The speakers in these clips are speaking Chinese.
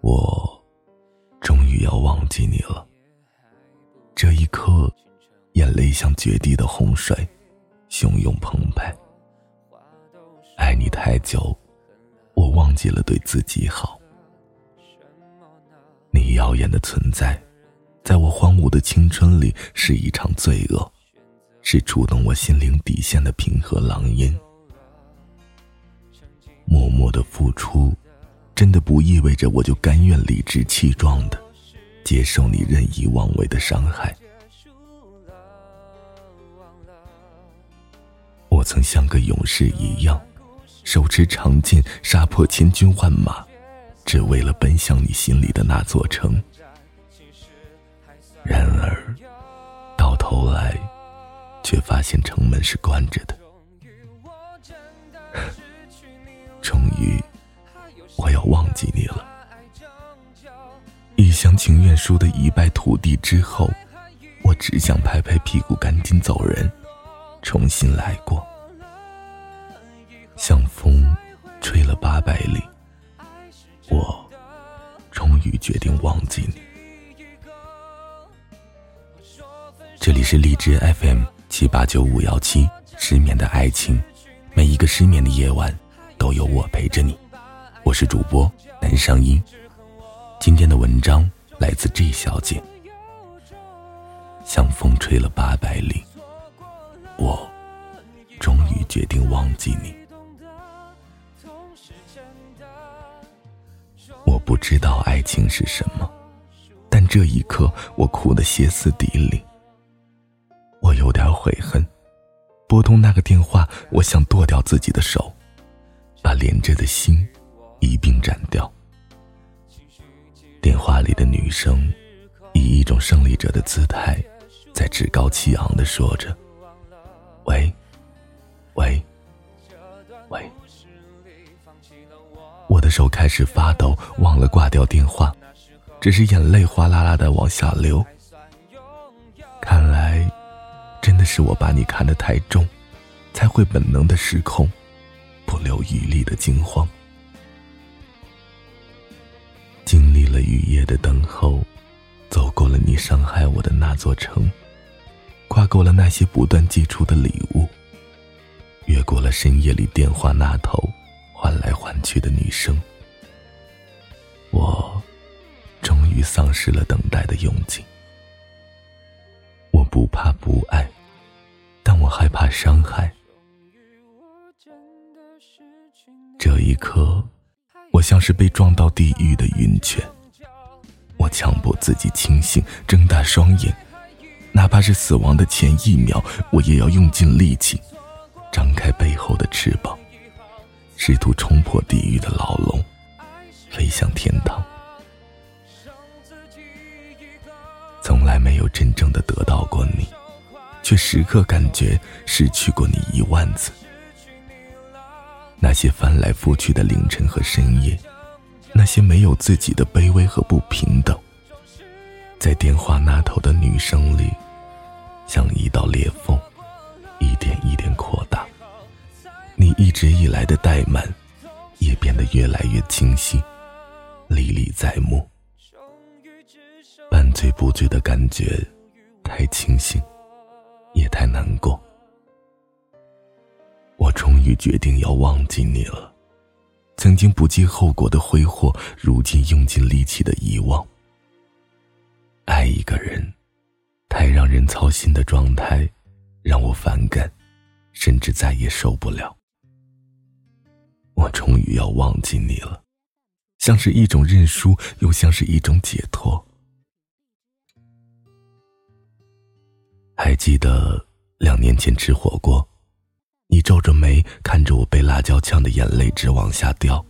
我终于要忘记你了。这一刻，眼泪像决堤的洪水，汹涌澎湃。爱你太久，我忘记了对自己好。你耀眼的存在，在我荒芜的青春里是一场罪恶，是触动我心灵底线的平和狼烟。默默的付出。真的不意味着我就甘愿理直气壮的接受你任意妄为的伤害。我曾像个勇士一样，手持长剑杀破千军万马，只为了奔向你心里的那座城。然而，到头来，却发现城门是关着的。忘记你了。一厢情愿输得一败涂地之后，我只想拍拍屁股赶紧走人，重新来过。像风吹了八百里，我终于决定忘记你。这里是荔枝 FM 七八九五幺七，失眠的爱情，每一个失眠的夜晚，都有我陪着你。我是主播南商英，今天的文章来自 J 小姐。像风吹了八百里，我终于决定忘记你。我不知道爱情是什么，但这一刻我哭得歇斯底里。我有点悔恨，拨通那个电话，我想剁掉自己的手，把连着的心。一并斩掉。电话里的女生以一种胜利者的姿态，在趾高气昂的说着：“喂，喂，喂。”我的手开始发抖，忘了挂掉电话，只是眼泪哗啦啦的往下流。看来，真的是我把你看得太重，才会本能的失控，不留余力的惊慌。经历了雨夜的等候，走过了你伤害我的那座城，跨过了那些不断寄出的礼物，越过了深夜里电话那头换来换去的女生，我终于丧失了等待的勇气。我不怕不爱，但我害怕伤害。这一刻。我像是被撞到地狱的晕泉，我强迫自己清醒，睁大双眼，哪怕是死亡的前一秒，我也要用尽力气，张开背后的翅膀，试图冲破地狱的牢笼，飞向天堂。从来没有真正的得到过你，却时刻感觉失去过你一万次。那些翻来覆去的凌晨和深夜，那些没有自己的卑微和不平等，在电话那头的女声里，像一道裂缝，一点一点扩大。你一直以来的怠慢，也变得越来越清晰，历历在目。半醉不醉的感觉，太清醒，也太难过。我终于决定要忘记你了，曾经不计后果的挥霍，如今用尽力气的遗忘。爱一个人，太让人操心的状态，让我反感，甚至再也受不了。我终于要忘记你了，像是一种认输，又像是一种解脱。还记得两年前吃火锅。你皱着眉看着我被辣椒呛的眼泪直往下掉，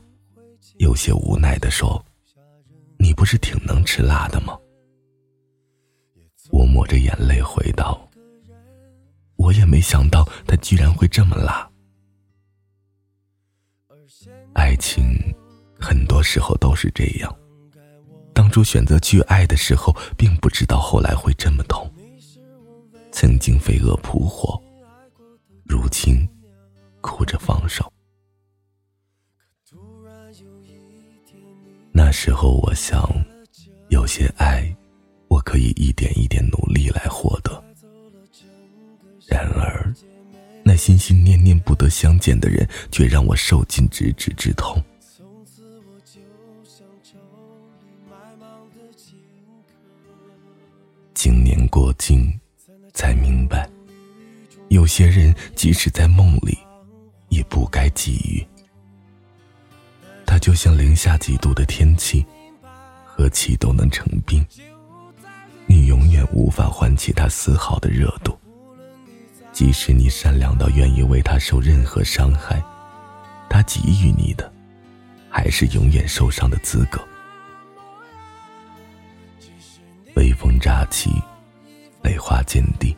有些无奈的说：“你不是挺能吃辣的吗？”我抹着眼泪回道：“我也没想到他居然会这么辣。”爱情很多时候都是这样，当初选择去爱的时候，并不知道后来会这么痛。曾经飞蛾扑火。如今哭着放手。那时候我想有些爱我可以一点一点努力来获得。然而那心心念念不得相见的人却让我受尽指指之痛。经年过尽才明白有些人即使在梦里，也不该给予。他就像零下几度的天气，何其都能成冰。你永远无法唤起他丝毫的热度。即使你善良到愿意为他受任何伤害，他给予你的，还是永远受伤的资格。微风乍起，泪花见地。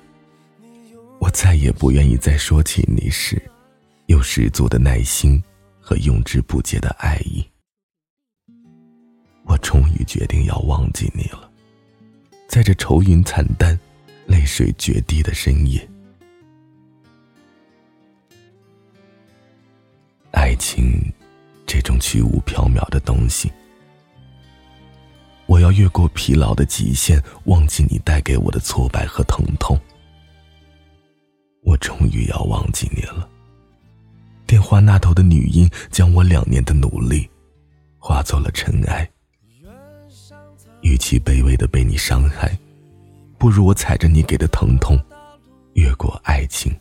再也不愿意再说起你时，有十足的耐心和用之不竭的爱意。我终于决定要忘记你了，在这愁云惨淡、泪水决堤的深夜。爱情，这种虚无缥缈的东西，我要越过疲劳的极限，忘记你带给我的挫败和疼痛。我终于要忘记你了。电话那头的女音，将我两年的努力，化作了尘埃。与其卑微的被你伤害，不如我踩着你给的疼痛，越过爱情。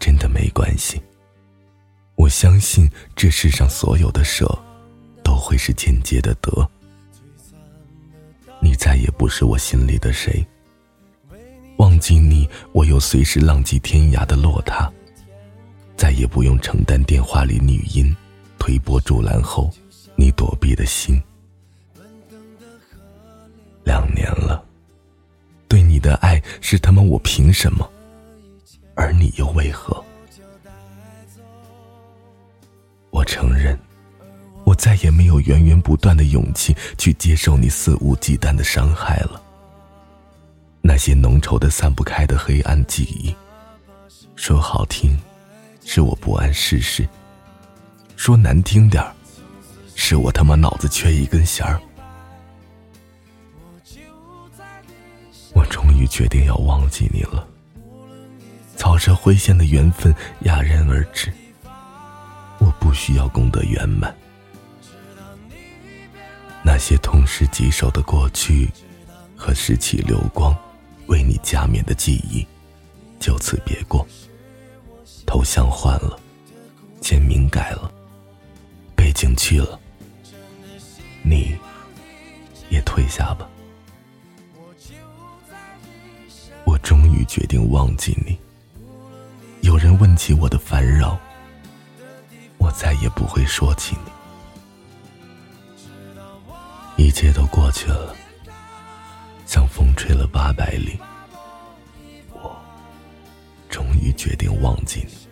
真的没关系。我相信这世上所有的舍，都会是间接的得。再也不是我心里的谁。忘记你，我又随时浪迹天涯的落塌，再也不用承担电话里女音推波助澜后你躲避的心。两年了，对你的爱是他妈我凭什么？而你又为何？我承认，再也没有源源不断的勇气去接受你肆无忌惮的伤害了。那些浓稠的、散不开的黑暗记忆，说好听，是我不谙世事；说难听点，是我他妈脑子缺一根弦儿。我终于决定要忘记你了。草蛇灰线的缘分戛然而止，我不需要功德圆满。那些痛失棘手的过去，和拾起流光为你加冕的记忆，就此别过。头像换了，签名改了，背景去了，你也退下吧。我终于决定忘记你。有人问起我的烦扰，我再也不会说起你。一切都过去了，像风吹了八百里，我终于决定忘记你。